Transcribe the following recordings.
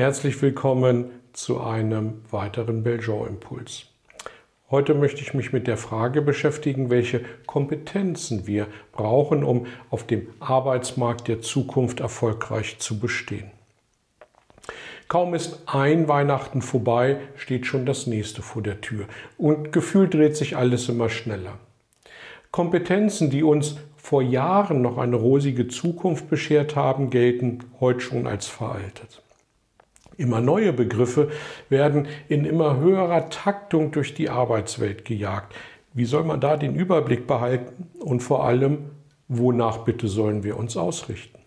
Herzlich willkommen zu einem weiteren Belgian-Impuls. Heute möchte ich mich mit der Frage beschäftigen, welche Kompetenzen wir brauchen, um auf dem Arbeitsmarkt der Zukunft erfolgreich zu bestehen. Kaum ist ein Weihnachten vorbei, steht schon das nächste vor der Tür und gefühlt dreht sich alles immer schneller. Kompetenzen, die uns vor Jahren noch eine rosige Zukunft beschert haben, gelten heute schon als veraltet. Immer neue Begriffe werden in immer höherer Taktung durch die Arbeitswelt gejagt. Wie soll man da den Überblick behalten und vor allem, wonach bitte sollen wir uns ausrichten?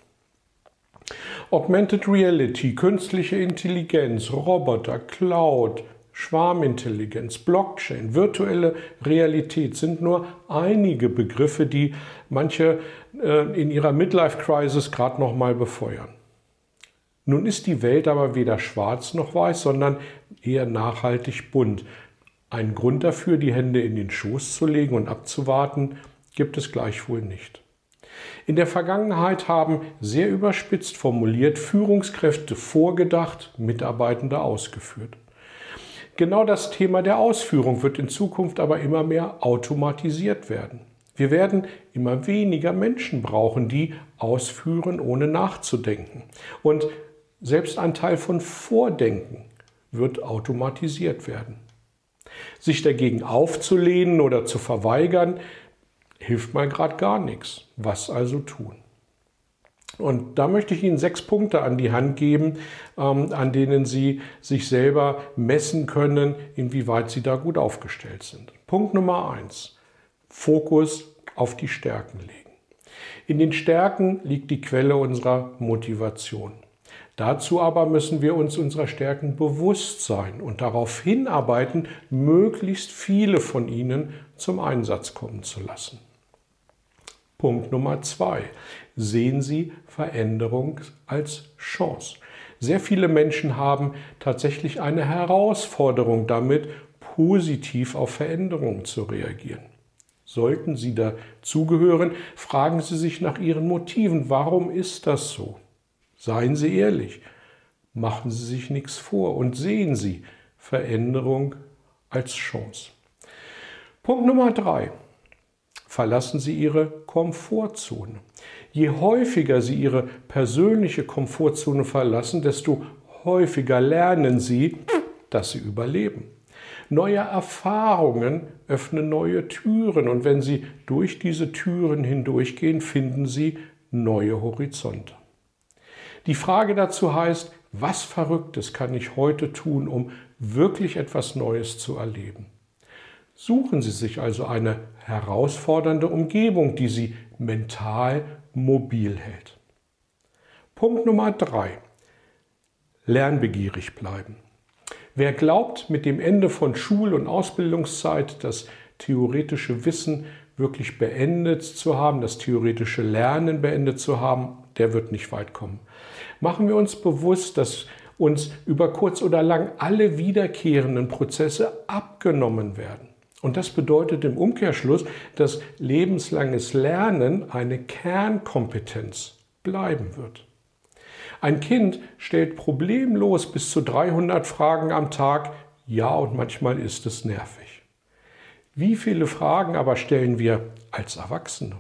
Augmented Reality, künstliche Intelligenz, Roboter, Cloud, Schwarmintelligenz, Blockchain, virtuelle Realität sind nur einige Begriffe, die manche äh, in ihrer Midlife-Crisis gerade noch mal befeuern. Nun ist die Welt aber weder schwarz noch weiß, sondern eher nachhaltig bunt. Ein Grund dafür, die Hände in den Schoß zu legen und abzuwarten, gibt es gleichwohl nicht. In der Vergangenheit haben, sehr überspitzt formuliert, Führungskräfte vorgedacht, Mitarbeitende ausgeführt. Genau das Thema der Ausführung wird in Zukunft aber immer mehr automatisiert werden. Wir werden immer weniger Menschen brauchen, die ausführen, ohne nachzudenken. Und selbst ein Teil von Vordenken wird automatisiert werden. Sich dagegen aufzulehnen oder zu verweigern, hilft mal gerade gar nichts. Was also tun? Und da möchte ich Ihnen sechs Punkte an die Hand geben, ähm, an denen Sie sich selber messen können, inwieweit Sie da gut aufgestellt sind. Punkt Nummer eins. Fokus auf die Stärken legen. In den Stärken liegt die Quelle unserer Motivation. Dazu aber müssen wir uns unserer Stärken bewusst sein und darauf hinarbeiten, möglichst viele von ihnen zum Einsatz kommen zu lassen. Punkt Nummer zwei. Sehen Sie Veränderung als Chance. Sehr viele Menschen haben tatsächlich eine Herausforderung damit, positiv auf Veränderungen zu reagieren. Sollten Sie dazugehören, fragen Sie sich nach Ihren Motiven. Warum ist das so? Seien Sie ehrlich, machen Sie sich nichts vor und sehen Sie Veränderung als Chance. Punkt Nummer drei. Verlassen Sie Ihre Komfortzone. Je häufiger Sie Ihre persönliche Komfortzone verlassen, desto häufiger lernen Sie, dass Sie überleben. Neue Erfahrungen öffnen neue Türen und wenn Sie durch diese Türen hindurchgehen, finden Sie neue Horizonte. Die Frage dazu heißt, was Verrücktes kann ich heute tun, um wirklich etwas Neues zu erleben? Suchen Sie sich also eine herausfordernde Umgebung, die Sie mental mobil hält. Punkt Nummer drei. Lernbegierig bleiben. Wer glaubt, mit dem Ende von Schul- und Ausbildungszeit das theoretische Wissen wirklich beendet zu haben, das theoretische Lernen beendet zu haben, der wird nicht weit kommen. Machen wir uns bewusst, dass uns über kurz oder lang alle wiederkehrenden Prozesse abgenommen werden. Und das bedeutet im Umkehrschluss, dass lebenslanges Lernen eine Kernkompetenz bleiben wird. Ein Kind stellt problemlos bis zu 300 Fragen am Tag, ja und manchmal ist es nervig. Wie viele Fragen aber stellen wir als Erwachsene?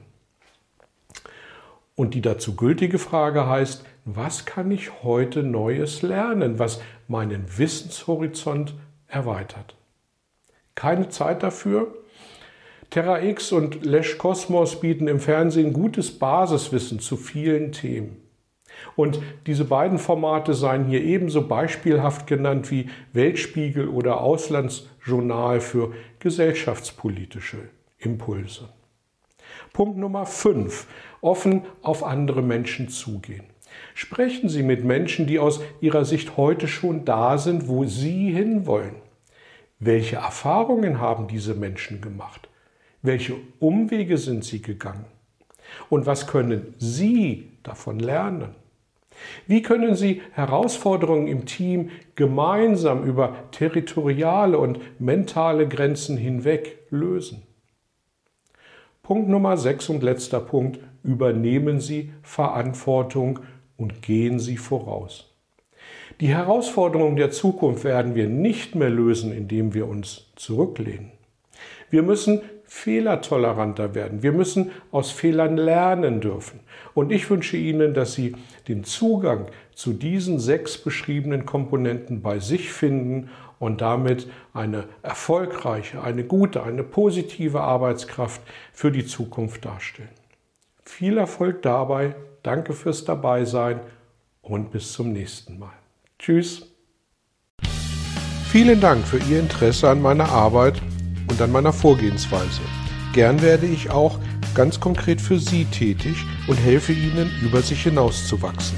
Und die dazu gültige Frage heißt, was kann ich heute Neues lernen, was meinen Wissenshorizont erweitert? Keine Zeit dafür? Terra X und Lesch Kosmos bieten im Fernsehen gutes Basiswissen zu vielen Themen. Und diese beiden Formate seien hier ebenso beispielhaft genannt wie Weltspiegel oder Auslandsjournal für gesellschaftspolitische Impulse. Punkt Nummer 5. Offen auf andere Menschen zugehen. Sprechen Sie mit Menschen, die aus Ihrer Sicht heute schon da sind, wo Sie hinwollen. Welche Erfahrungen haben diese Menschen gemacht? Welche Umwege sind sie gegangen? Und was können Sie davon lernen? Wie können Sie Herausforderungen im Team gemeinsam über territoriale und mentale Grenzen hinweg lösen? Punkt Nummer 6 und letzter Punkt. Übernehmen Sie Verantwortung und gehen Sie voraus. Die Herausforderungen der Zukunft werden wir nicht mehr lösen, indem wir uns zurücklehnen. Wir müssen fehlertoleranter werden. Wir müssen aus Fehlern lernen dürfen. Und ich wünsche Ihnen, dass Sie den Zugang zu diesen sechs beschriebenen Komponenten bei sich finden und damit eine erfolgreiche, eine gute, eine positive Arbeitskraft für die Zukunft darstellen. Viel Erfolg dabei, danke fürs Dabeisein und bis zum nächsten Mal. Tschüss. Vielen Dank für Ihr Interesse an meiner Arbeit und an meiner Vorgehensweise. Gern werde ich auch ganz konkret für Sie tätig und helfe Ihnen, über sich hinauszuwachsen.